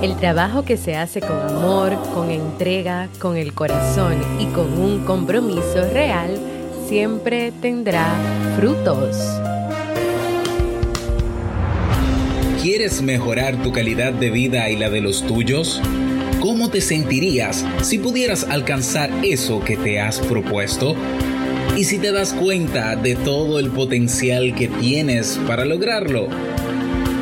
El trabajo que se hace con amor, con entrega, con el corazón y con un compromiso real siempre tendrá frutos. ¿Quieres mejorar tu calidad de vida y la de los tuyos? ¿Cómo te sentirías si pudieras alcanzar eso que te has propuesto? ¿Y si te das cuenta de todo el potencial que tienes para lograrlo?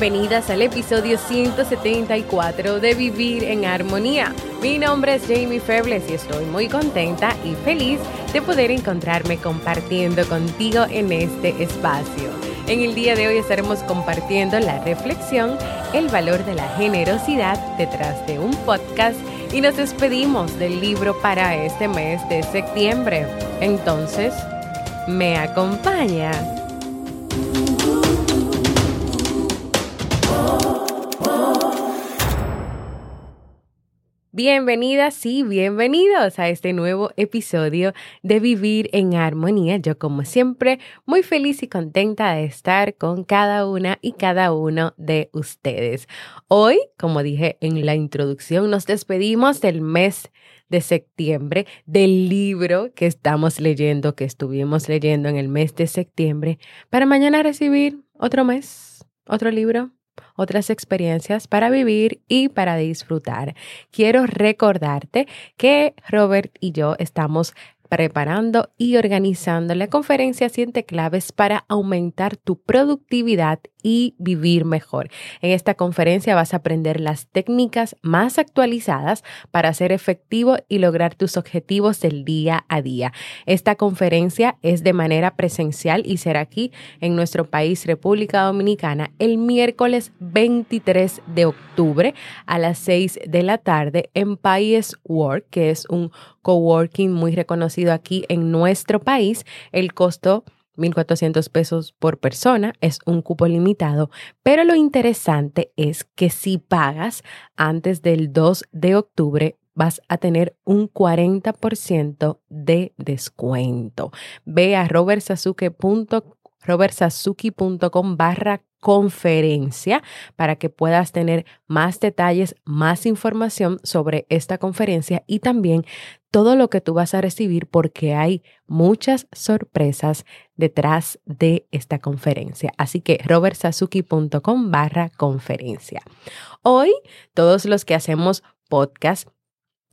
Bienvenidas al episodio 174 de Vivir en Armonía. Mi nombre es Jamie Febles y estoy muy contenta y feliz de poder encontrarme compartiendo contigo en este espacio. En el día de hoy estaremos compartiendo la reflexión, el valor de la generosidad detrás de un podcast y nos despedimos del libro para este mes de septiembre. Entonces, ¿me acompaña? Bienvenidas y bienvenidos a este nuevo episodio de Vivir en Armonía. Yo como siempre muy feliz y contenta de estar con cada una y cada uno de ustedes. Hoy, como dije en la introducción, nos despedimos del mes de septiembre, del libro que estamos leyendo, que estuvimos leyendo en el mes de septiembre, para mañana recibir otro mes, otro libro otras experiencias para vivir y para disfrutar. Quiero recordarte que Robert y yo estamos preparando y organizando la conferencia 7 claves para aumentar tu productividad y vivir mejor. En esta conferencia vas a aprender las técnicas más actualizadas para ser efectivo y lograr tus objetivos del día a día. Esta conferencia es de manera presencial y será aquí en nuestro país, República Dominicana, el miércoles 23 de octubre a las 6 de la tarde en País Work, que es un coworking muy reconocido aquí en nuestro país. El costo 1.400 pesos por persona, es un cupo limitado, pero lo interesante es que si pagas antes del 2 de octubre, vas a tener un 40% de descuento. Ve a robertsazuki.com barra conferencia para que puedas tener más detalles, más información sobre esta conferencia y también todo lo que tú vas a recibir porque hay muchas sorpresas detrás de esta conferencia. Así que robertsazuki.com barra conferencia. Hoy todos los que hacemos podcast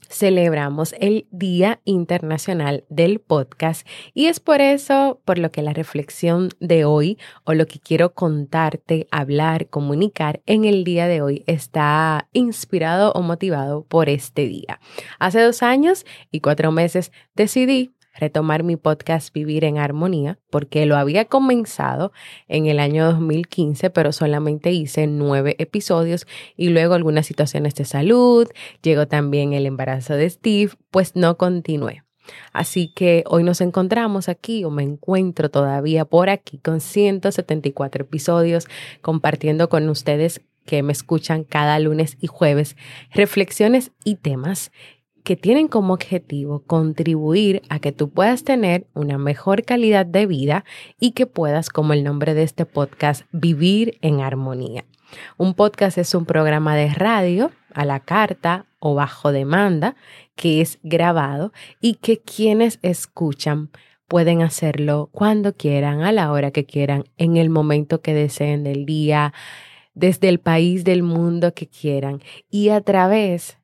celebramos el Día Internacional del Podcast y es por eso por lo que la reflexión de hoy o lo que quiero contarte, hablar, comunicar en el día de hoy está inspirado o motivado por este día. Hace dos años y cuatro meses decidí retomar mi podcast Vivir en Armonía, porque lo había comenzado en el año 2015, pero solamente hice nueve episodios y luego algunas situaciones de salud, llegó también el embarazo de Steve, pues no continué. Así que hoy nos encontramos aquí o me encuentro todavía por aquí con 174 episodios compartiendo con ustedes que me escuchan cada lunes y jueves reflexiones y temas que tienen como objetivo contribuir a que tú puedas tener una mejor calidad de vida y que puedas, como el nombre de este podcast, vivir en armonía. Un podcast es un programa de radio a la carta o bajo demanda que es grabado y que quienes escuchan pueden hacerlo cuando quieran, a la hora que quieran, en el momento que deseen del día, desde el país del mundo que quieran y a través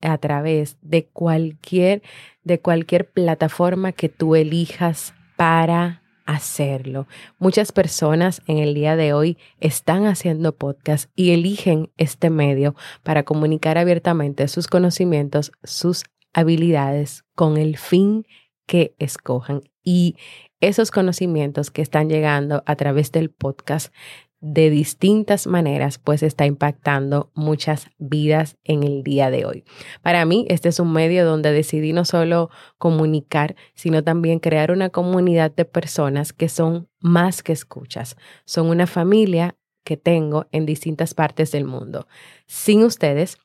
a través de cualquier, de cualquier plataforma que tú elijas para hacerlo. Muchas personas en el día de hoy están haciendo podcast y eligen este medio para comunicar abiertamente sus conocimientos, sus habilidades con el fin que escojan. Y esos conocimientos que están llegando a través del podcast de distintas maneras, pues está impactando muchas vidas en el día de hoy. Para mí, este es un medio donde decidí no solo comunicar, sino también crear una comunidad de personas que son más que escuchas. Son una familia que tengo en distintas partes del mundo. Sin ustedes,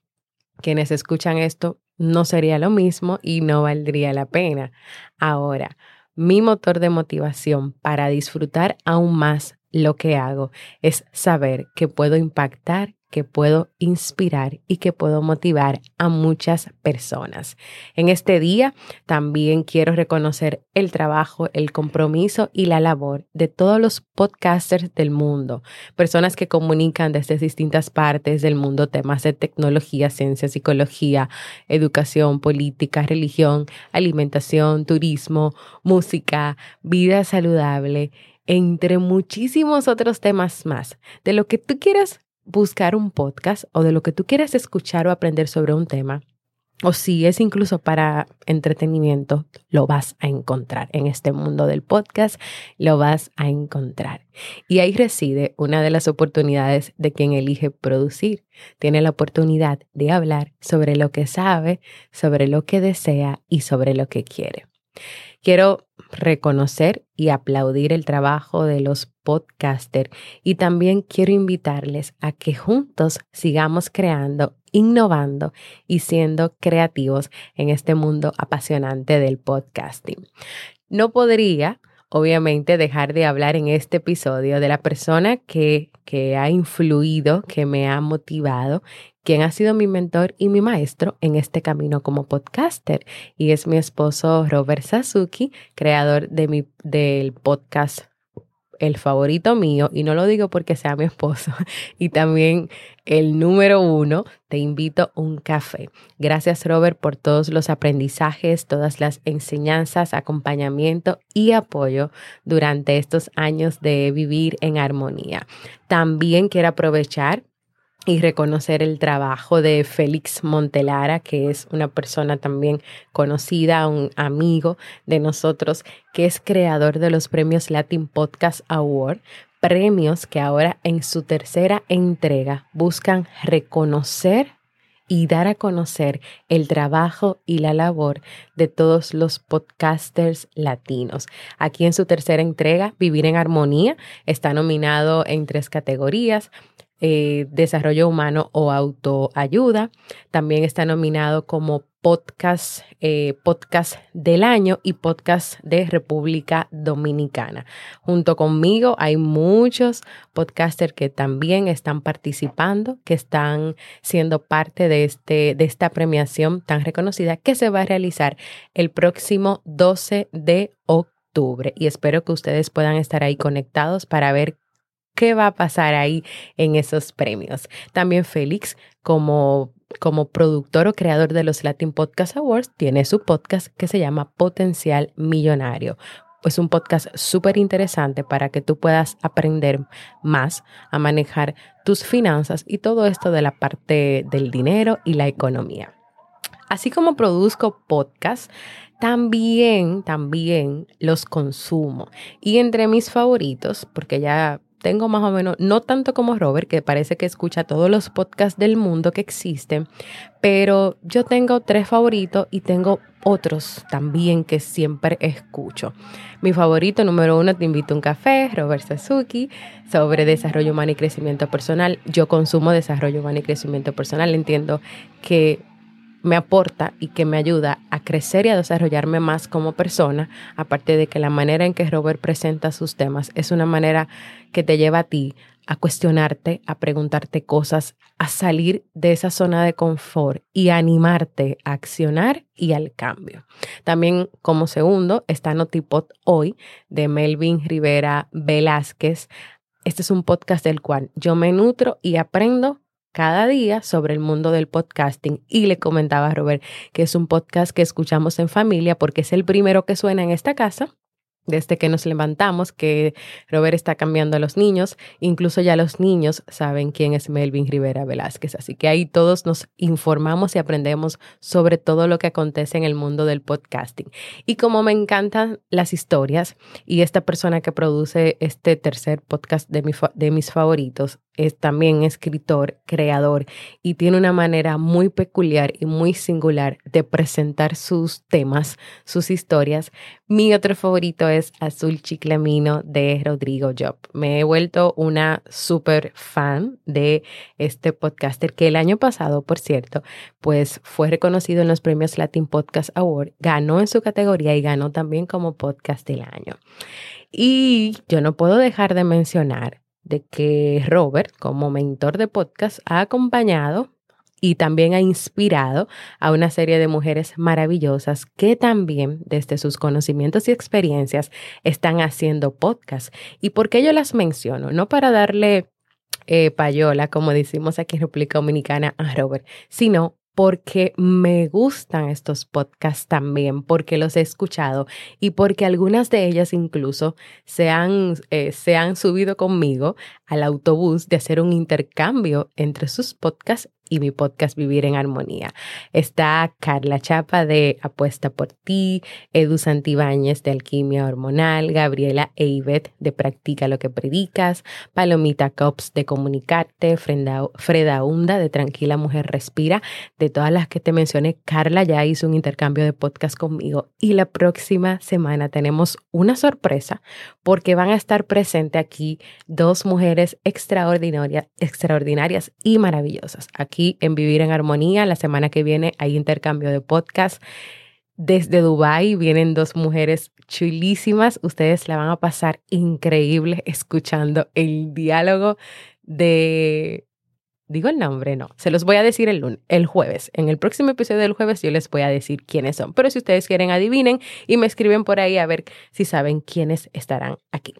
quienes escuchan esto, no sería lo mismo y no valdría la pena. Ahora, mi motor de motivación para disfrutar aún más lo que hago es saber que puedo impactar que puedo inspirar y que puedo motivar a muchas personas. En este día también quiero reconocer el trabajo, el compromiso y la labor de todos los podcasters del mundo, personas que comunican desde distintas partes del mundo temas de tecnología, ciencia, psicología, educación, política, religión, alimentación, turismo, música, vida saludable entre muchísimos otros temas más. De lo que tú quieras buscar un podcast o de lo que tú quieras escuchar o aprender sobre un tema, o si es incluso para entretenimiento, lo vas a encontrar en este mundo del podcast, lo vas a encontrar. Y ahí reside una de las oportunidades de quien elige producir. Tiene la oportunidad de hablar sobre lo que sabe, sobre lo que desea y sobre lo que quiere. Quiero reconocer y aplaudir el trabajo de los podcasters y también quiero invitarles a que juntos sigamos creando, innovando y siendo creativos en este mundo apasionante del podcasting. No podría obviamente dejar de hablar en este episodio de la persona que, que ha influido, que me ha motivado, quien ha sido mi mentor y mi maestro en este camino como podcaster. Y es mi esposo Robert Sasuki, creador de mi, del podcast el favorito mío, y no lo digo porque sea mi esposo, y también el número uno, te invito a un café. Gracias Robert por todos los aprendizajes, todas las enseñanzas, acompañamiento y apoyo durante estos años de vivir en armonía. También quiero aprovechar y reconocer el trabajo de Félix Montelara, que es una persona también conocida, un amigo de nosotros, que es creador de los premios Latin Podcast Award, premios que ahora en su tercera entrega buscan reconocer y dar a conocer el trabajo y la labor de todos los podcasters latinos. Aquí en su tercera entrega, Vivir en Armonía, está nominado en tres categorías, eh, desarrollo humano o autoayuda. También está nominado como podcast, eh, podcast del año y podcast de República Dominicana. Junto conmigo hay muchos podcasters que también están participando, que están siendo parte de, este, de esta premiación tan reconocida que se va a realizar el próximo 12 de octubre. Y espero que ustedes puedan estar ahí conectados para ver qué va a pasar ahí en esos premios. También Félix, como, como productor o creador de los Latin Podcast Awards, tiene su podcast que se llama Potencial Millonario. Es un podcast súper interesante para que tú puedas aprender más a manejar tus finanzas y todo esto de la parte del dinero y la economía. Así como produzco podcasts, también, también los consumo. Y entre mis favoritos, porque ya tengo más o menos, no tanto como Robert, que parece que escucha todos los podcasts del mundo que existen, pero yo tengo tres favoritos y tengo otros también que siempre escucho. Mi favorito número uno, Te invito a un café, Robert Sasuki, sobre desarrollo humano y crecimiento personal. Yo consumo desarrollo humano y crecimiento personal. Entiendo que me aporta y que me ayuda a crecer y a desarrollarme más como persona, aparte de que la manera en que Robert presenta sus temas es una manera que te lleva a ti a cuestionarte, a preguntarte cosas, a salir de esa zona de confort y a animarte a accionar y al cambio. También como segundo está Notipod Hoy de Melvin Rivera Velázquez. Este es un podcast del cual yo me nutro y aprendo cada día sobre el mundo del podcasting. Y le comentaba a Robert que es un podcast que escuchamos en familia porque es el primero que suena en esta casa desde que nos levantamos, que Robert está cambiando a los niños, incluso ya los niños saben quién es Melvin Rivera Velázquez, así que ahí todos nos informamos y aprendemos sobre todo lo que acontece en el mundo del podcasting. Y como me encantan las historias y esta persona que produce este tercer podcast de, de mis favoritos, es también escritor, creador y tiene una manera muy peculiar y muy singular de presentar sus temas, sus historias. Mi otro favorito es Azul Chiclamino de Rodrigo Job. Me he vuelto una súper fan de este podcaster que el año pasado, por cierto, pues fue reconocido en los premios Latin Podcast Award, ganó en su categoría y ganó también como podcast del año. Y yo no puedo dejar de mencionar de que Robert, como mentor de podcast, ha acompañado y también ha inspirado a una serie de mujeres maravillosas que también desde sus conocimientos y experiencias están haciendo podcast. ¿Y por qué yo las menciono? No para darle eh, payola, como decimos aquí en República Dominicana, a Robert, sino porque me gustan estos podcasts también, porque los he escuchado y porque algunas de ellas incluso se han, eh, se han subido conmigo al autobús de hacer un intercambio entre sus podcasts y mi podcast Vivir en Armonía. Está Carla Chapa de Apuesta por Ti, Edu Santibáñez de Alquimia Hormonal, Gabriela Eivet de Practica lo que predicas, Palomita Cops de Comunicarte, Freda, Hunda de Tranquila Mujer Respira. De todas las que te mencioné, Carla ya hizo un intercambio de podcast conmigo y la próxima semana tenemos una sorpresa porque van a estar presentes aquí dos mujeres extraordinarias, extraordinarias y maravillosas. En Vivir en Armonía. La semana que viene hay intercambio de podcast. Desde Dubai vienen dos mujeres chulísimas. Ustedes la van a pasar increíble escuchando el diálogo de Digo el nombre, no. Se los voy a decir el, lunes, el jueves. En el próximo episodio del jueves yo les voy a decir quiénes son. Pero si ustedes quieren, adivinen y me escriben por ahí a ver si saben quiénes estarán aquí.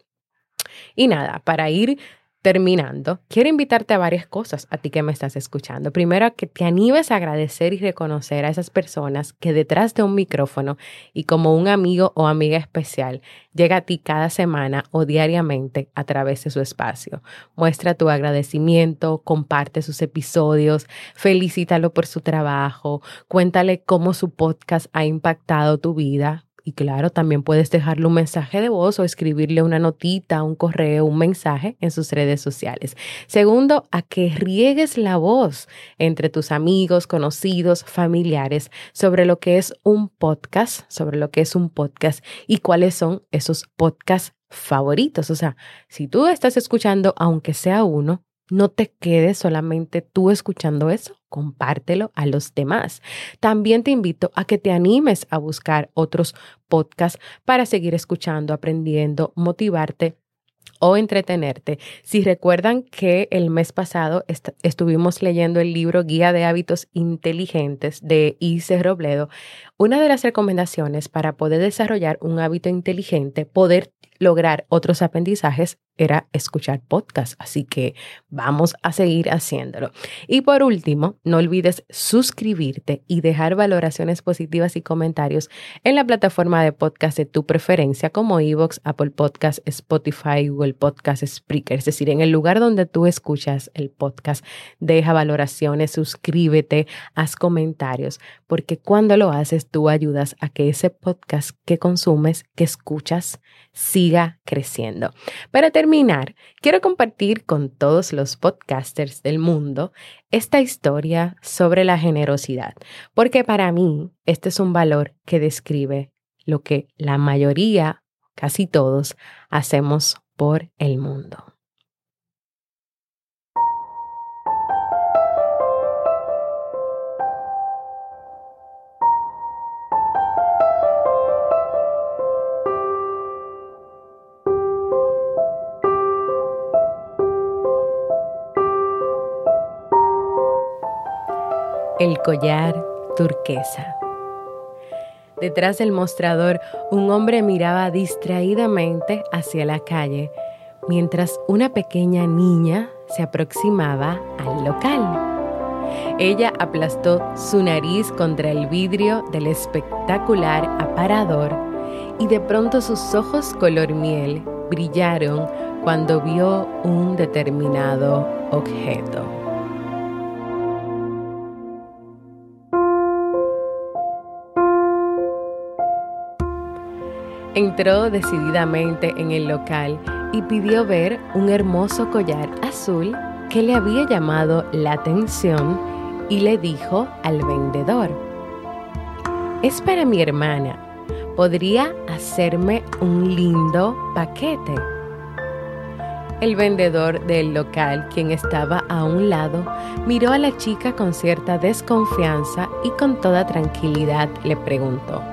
Y nada, para ir Terminando, quiero invitarte a varias cosas a ti que me estás escuchando. Primero, que te animes a agradecer y reconocer a esas personas que detrás de un micrófono y como un amigo o amiga especial llega a ti cada semana o diariamente a través de su espacio. Muestra tu agradecimiento, comparte sus episodios, felicítalo por su trabajo, cuéntale cómo su podcast ha impactado tu vida, y claro, también puedes dejarle un mensaje de voz o escribirle una notita, un correo, un mensaje en sus redes sociales. Segundo, a que riegues la voz entre tus amigos, conocidos, familiares sobre lo que es un podcast, sobre lo que es un podcast y cuáles son esos podcasts favoritos. O sea, si tú estás escuchando, aunque sea uno, no te quedes solamente tú escuchando eso, compártelo a los demás. También te invito a que te animes a buscar otros podcasts para seguir escuchando, aprendiendo, motivarte o entretenerte. Si recuerdan que el mes pasado estuvimos leyendo el libro Guía de Hábitos Inteligentes de Ice Robledo, una de las recomendaciones para poder desarrollar un hábito inteligente, poder lograr otros aprendizajes era escuchar podcast, así que vamos a seguir haciéndolo. Y por último, no olvides suscribirte y dejar valoraciones positivas y comentarios en la plataforma de podcast de tu preferencia como Evox, Apple Podcast, Spotify, Google Podcast, Spreaker, es decir, en el lugar donde tú escuchas el podcast, deja valoraciones, suscríbete, haz comentarios, porque cuando lo haces tú ayudas a que ese podcast que consumes, que escuchas, siga creciendo. Para terminar, quiero compartir con todos los podcasters del mundo esta historia sobre la generosidad, porque para mí este es un valor que describe lo que la mayoría, casi todos, hacemos por el mundo. El collar turquesa. Detrás del mostrador, un hombre miraba distraídamente hacia la calle, mientras una pequeña niña se aproximaba al local. Ella aplastó su nariz contra el vidrio del espectacular aparador y de pronto sus ojos color miel brillaron cuando vio un determinado objeto. Entró decididamente en el local y pidió ver un hermoso collar azul que le había llamado la atención y le dijo al vendedor, es para mi hermana, ¿podría hacerme un lindo paquete? El vendedor del local, quien estaba a un lado, miró a la chica con cierta desconfianza y con toda tranquilidad le preguntó,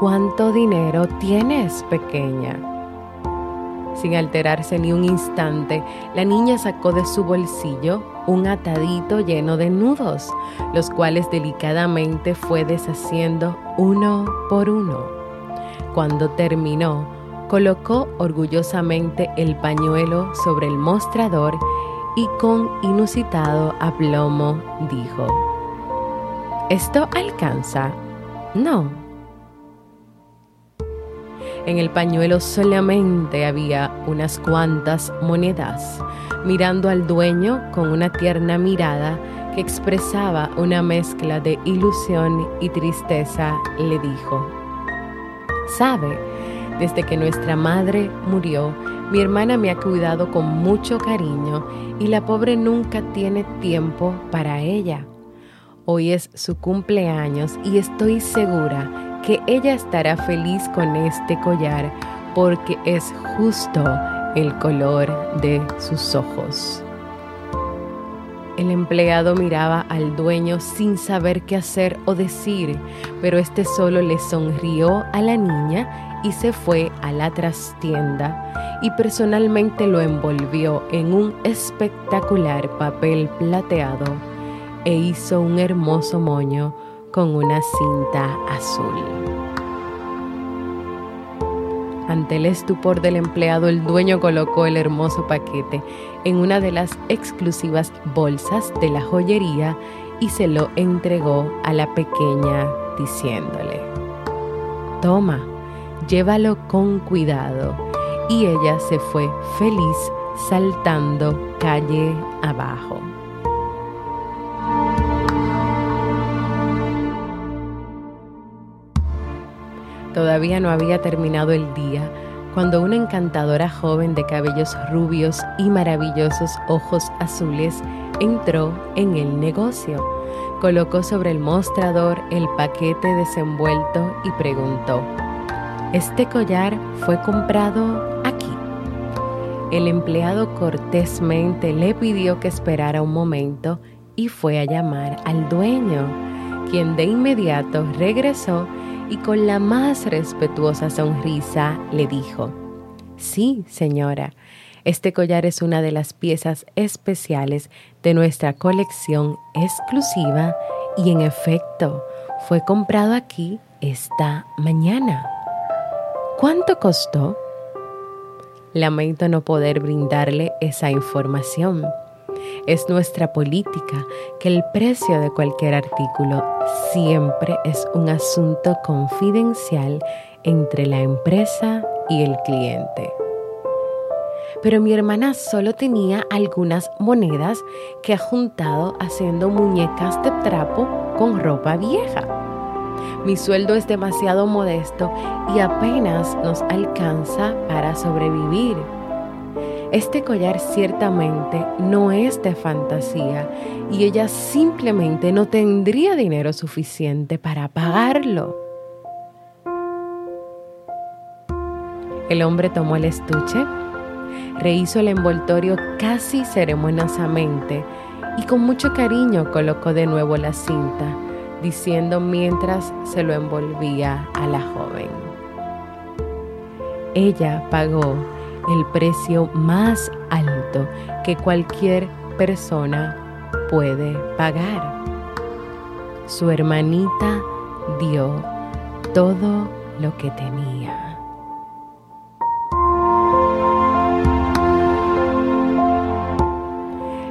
¿Cuánto dinero tienes, pequeña? Sin alterarse ni un instante, la niña sacó de su bolsillo un atadito lleno de nudos, los cuales delicadamente fue deshaciendo uno por uno. Cuando terminó, colocó orgullosamente el pañuelo sobre el mostrador y con inusitado aplomo dijo, ¿Esto alcanza? No, en el pañuelo solamente había unas cuantas monedas. Mirando al dueño con una tierna mirada que expresaba una mezcla de ilusión y tristeza, le dijo, Sabe, desde que nuestra madre murió, mi hermana me ha cuidado con mucho cariño y la pobre nunca tiene tiempo para ella. Hoy es su cumpleaños y estoy segura que ella estará feliz con este collar porque es justo el color de sus ojos. El empleado miraba al dueño sin saber qué hacer o decir, pero este solo le sonrió a la niña y se fue a la trastienda y personalmente lo envolvió en un espectacular papel plateado e hizo un hermoso moño con una cinta azul. Ante el estupor del empleado, el dueño colocó el hermoso paquete en una de las exclusivas bolsas de la joyería y se lo entregó a la pequeña diciéndole, Toma, llévalo con cuidado. Y ella se fue feliz saltando calle abajo. Todavía no había terminado el día cuando una encantadora joven de cabellos rubios y maravillosos ojos azules entró en el negocio. Colocó sobre el mostrador el paquete desenvuelto y preguntó, ¿este collar fue comprado aquí? El empleado cortésmente le pidió que esperara un momento y fue a llamar al dueño, quien de inmediato regresó y con la más respetuosa sonrisa le dijo, Sí, señora, este collar es una de las piezas especiales de nuestra colección exclusiva y en efecto fue comprado aquí esta mañana. ¿Cuánto costó? Lamento no poder brindarle esa información es nuestra política que el precio de cualquier artículo siempre es un asunto confidencial entre la empresa y el cliente. Pero mi hermana solo tenía algunas monedas que ha juntado haciendo muñecas de trapo con ropa vieja. Mi sueldo es demasiado modesto y apenas nos alcanza para sobrevivir. Este collar ciertamente no es de fantasía y ella simplemente no tendría dinero suficiente para pagarlo. El hombre tomó el estuche, rehizo el envoltorio casi ceremoniosamente y con mucho cariño colocó de nuevo la cinta, diciendo mientras se lo envolvía a la joven. Ella pagó el precio más alto que cualquier persona puede pagar. Su hermanita dio todo lo que tenía.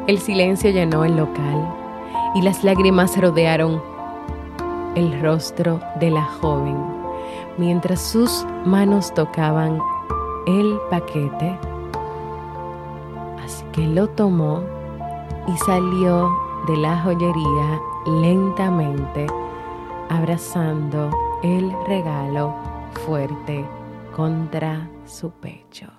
El silencio llenó el local y las lágrimas rodearon el rostro de la joven mientras sus manos tocaban el paquete. Así que lo tomó y salió de la joyería lentamente, abrazando el regalo fuerte contra su pecho.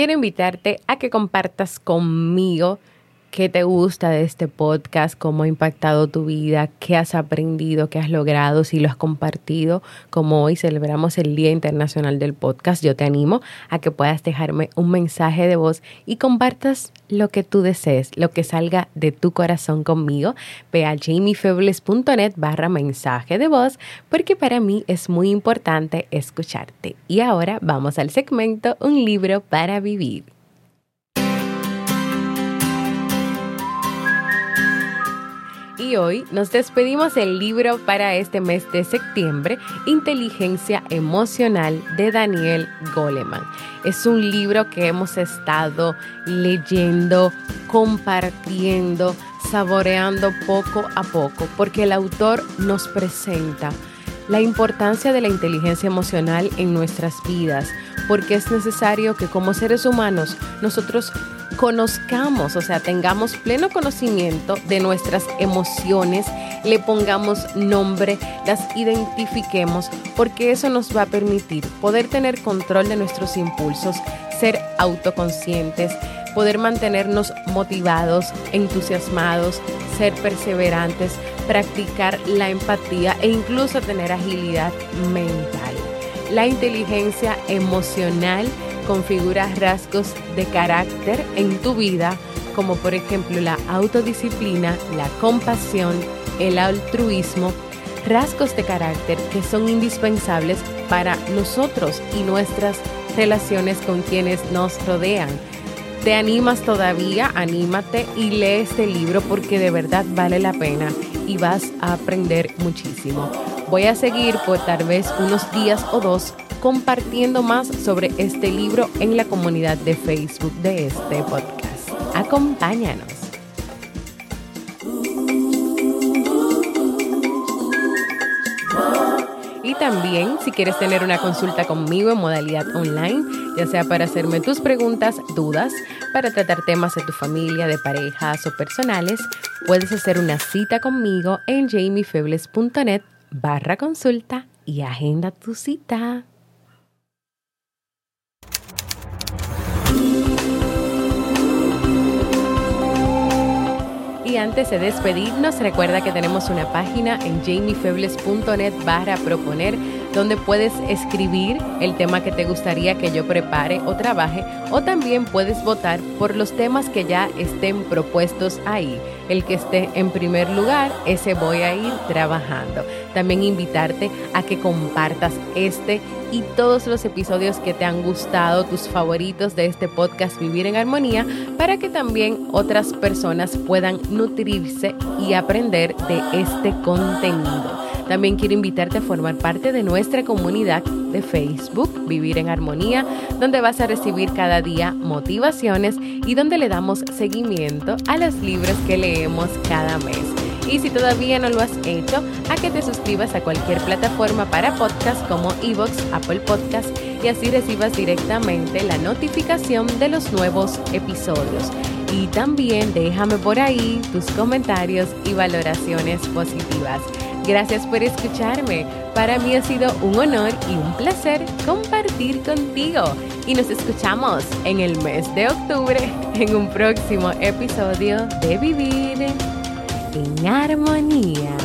Quiero invitarte a que compartas conmigo qué te gusta de este podcast, cómo ha impactado tu vida, qué has aprendido, qué has logrado, si lo has compartido. Como hoy celebramos el Día Internacional del Podcast, yo te animo a que puedas dejarme un mensaje de voz y compartas lo que tú desees, lo que salga de tu corazón conmigo. Ve a jamiefebles.net barra mensaje de voz porque para mí es muy importante escucharte. Y ahora vamos al segmento Un libro para vivir. Hoy nos despedimos del libro para este mes de septiembre, Inteligencia Emocional de Daniel Goleman. Es un libro que hemos estado leyendo, compartiendo, saboreando poco a poco, porque el autor nos presenta la importancia de la inteligencia emocional en nuestras vidas, porque es necesario que como seres humanos nosotros conozcamos, o sea, tengamos pleno conocimiento de nuestras emociones, le pongamos nombre, las identifiquemos, porque eso nos va a permitir poder tener control de nuestros impulsos, ser autoconscientes, poder mantenernos motivados, entusiasmados, ser perseverantes, practicar la empatía e incluso tener agilidad mental. La inteligencia emocional configura rasgos de carácter en tu vida, como por ejemplo la autodisciplina, la compasión, el altruismo, rasgos de carácter que son indispensables para nosotros y nuestras relaciones con quienes nos rodean. ¿Te animas todavía? Anímate y lee este libro porque de verdad vale la pena y vas a aprender muchísimo. Voy a seguir por tal vez unos días o dos compartiendo más sobre este libro en la comunidad de Facebook de este podcast. Acompáñanos. Y también, si quieres tener una consulta conmigo en modalidad online, ya sea para hacerme tus preguntas, dudas, para tratar temas de tu familia, de parejas o personales, puedes hacer una cita conmigo en jamiefebles.net barra consulta y agenda tu cita. Y antes de despedirnos, recuerda que tenemos una página en jamiefebles.net barra proponer donde puedes escribir el tema que te gustaría que yo prepare o trabaje o también puedes votar por los temas que ya estén propuestos ahí. El que esté en primer lugar, ese voy a ir trabajando. También invitarte a que compartas este y todos los episodios que te han gustado, tus favoritos de este podcast Vivir en Armonía, para que también otras personas puedan nutrirse y aprender de este contenido. También quiero invitarte a formar parte de nuestra comunidad de Facebook, Vivir en Armonía, donde vas a recibir cada día motivaciones y donde le damos seguimiento a los libros que leemos cada mes. Y si todavía no lo has hecho, a que te suscribas a cualquier plataforma para podcast como Evox, Apple Podcast y así recibas directamente la notificación de los nuevos episodios. Y también déjame por ahí tus comentarios y valoraciones positivas. Gracias por escucharme. Para mí ha sido un honor y un placer compartir contigo. Y nos escuchamos en el mes de octubre en un próximo episodio de Vivir en armonía.